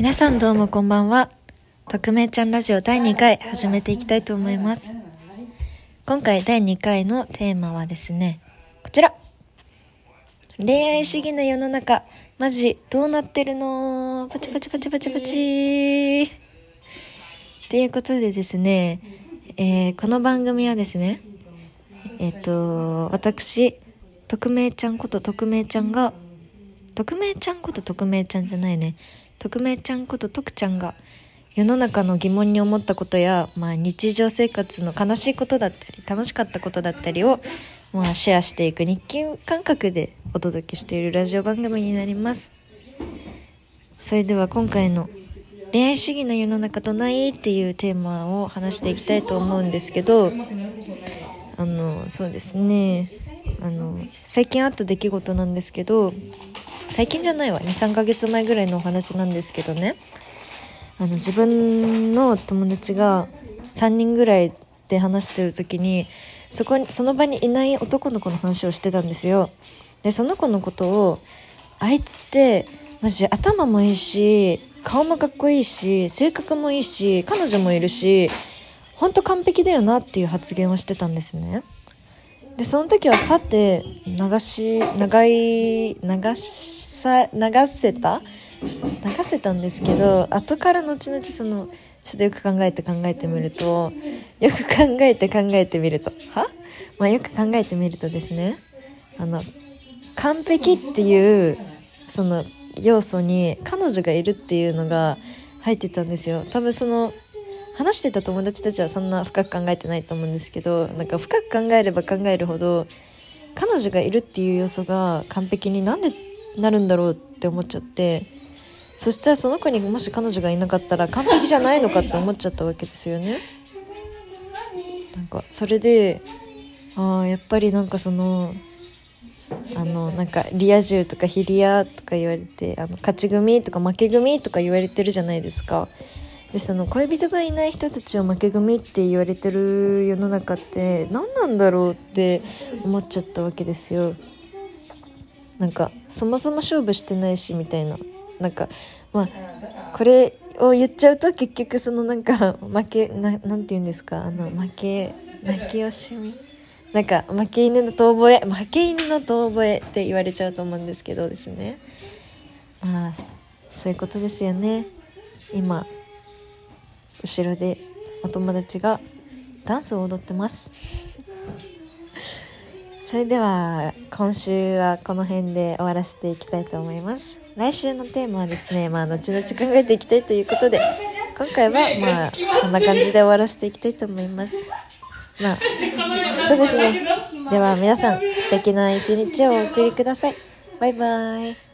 皆さんどうもこんばんは。匿名ちゃんラジオ第2回始めていきたいと思います。今回第2回のテーマはですね、こちら。恋愛主義の世の中、マジどうなってるの？パチパチパチパチパチっていうことでですね、えーこの番組はですね、えっ、と、私、匿名ちゃんこと匿名ちゃんが、匿名ちゃんこと匿名ちゃんじゃないね。匿名ちゃんこと徳ちゃんが、世の中の疑問に思ったことや、まあ、日常生活の悲しいことだったり、楽しかったことだったりを、まあ、シェアしていく日記感覚でお届けしているラジオ番組になります。それでは今回の恋愛主義の世の中とないっていうテーマを話していきたいと思うんですけど、あの、そうですね。あの、最近あった出来事なんですけど、最近じゃないわ。2、3ヶ月前ぐらいのお話なんですけどね。あの、自分の友達が3人ぐらいで話してる時に、そこに、その場にいない男の子の話をしてたんですよ。で、その子のことを、あいつって、マジ頭もいいし、顔もかっこいいし、性格もいいし、彼女もいるし、ほんと完璧だよなっていう発言をしてたんですね。で、その時はさて、流し、長い、流しさ、流せた？流せたんですけど、後から後々その、ちょっとよく考えて考えてみると、よく考えて考えてみると、は？まあよく考えてみるとですね、あの、完璧っていう、その、要素に彼女がいるっていうのが入ってたんですよ。多分その、話してた友達たちはそんな深く考えてないと思うんですけどなんか深く考えれば考えるほど彼女がいるっていう要素が完璧になんでなるんだろうって思っちゃってそしたらその子にもし彼女がいなかったら完璧じゃないのかって思っちゃったわけですよね。なんかそれでああやっぱりなんかそのあのなんかリア充とかヒリアとか言われてあの勝ち組とか負け組とか言われてるじゃないですか。でその恋人がいない人たちを負け組って言われてる世の中って何なんだろうって思っちゃったわけですよ。なんかそもそも勝負してないしみたいな。なんかまあこれを言っちゃうと結局そのなんか負けななんて言うんですか？あの負け負け惜しみ。なんか負け犬の遠吠え。負け犬の遠吠えって言われちゃうと思うんですけどですね。まあそういうことですよね。今後ろでお友達がダンスを踊ってます。それでは今週はこの辺で終わらせていきたいと思います。来週のテーマはですねまあ後々考えていきたいということで今回はまあこんな感じで終わらせていきたいと思います。まあそうですね。では皆さん素敵な一日をお送りください。バイバイ。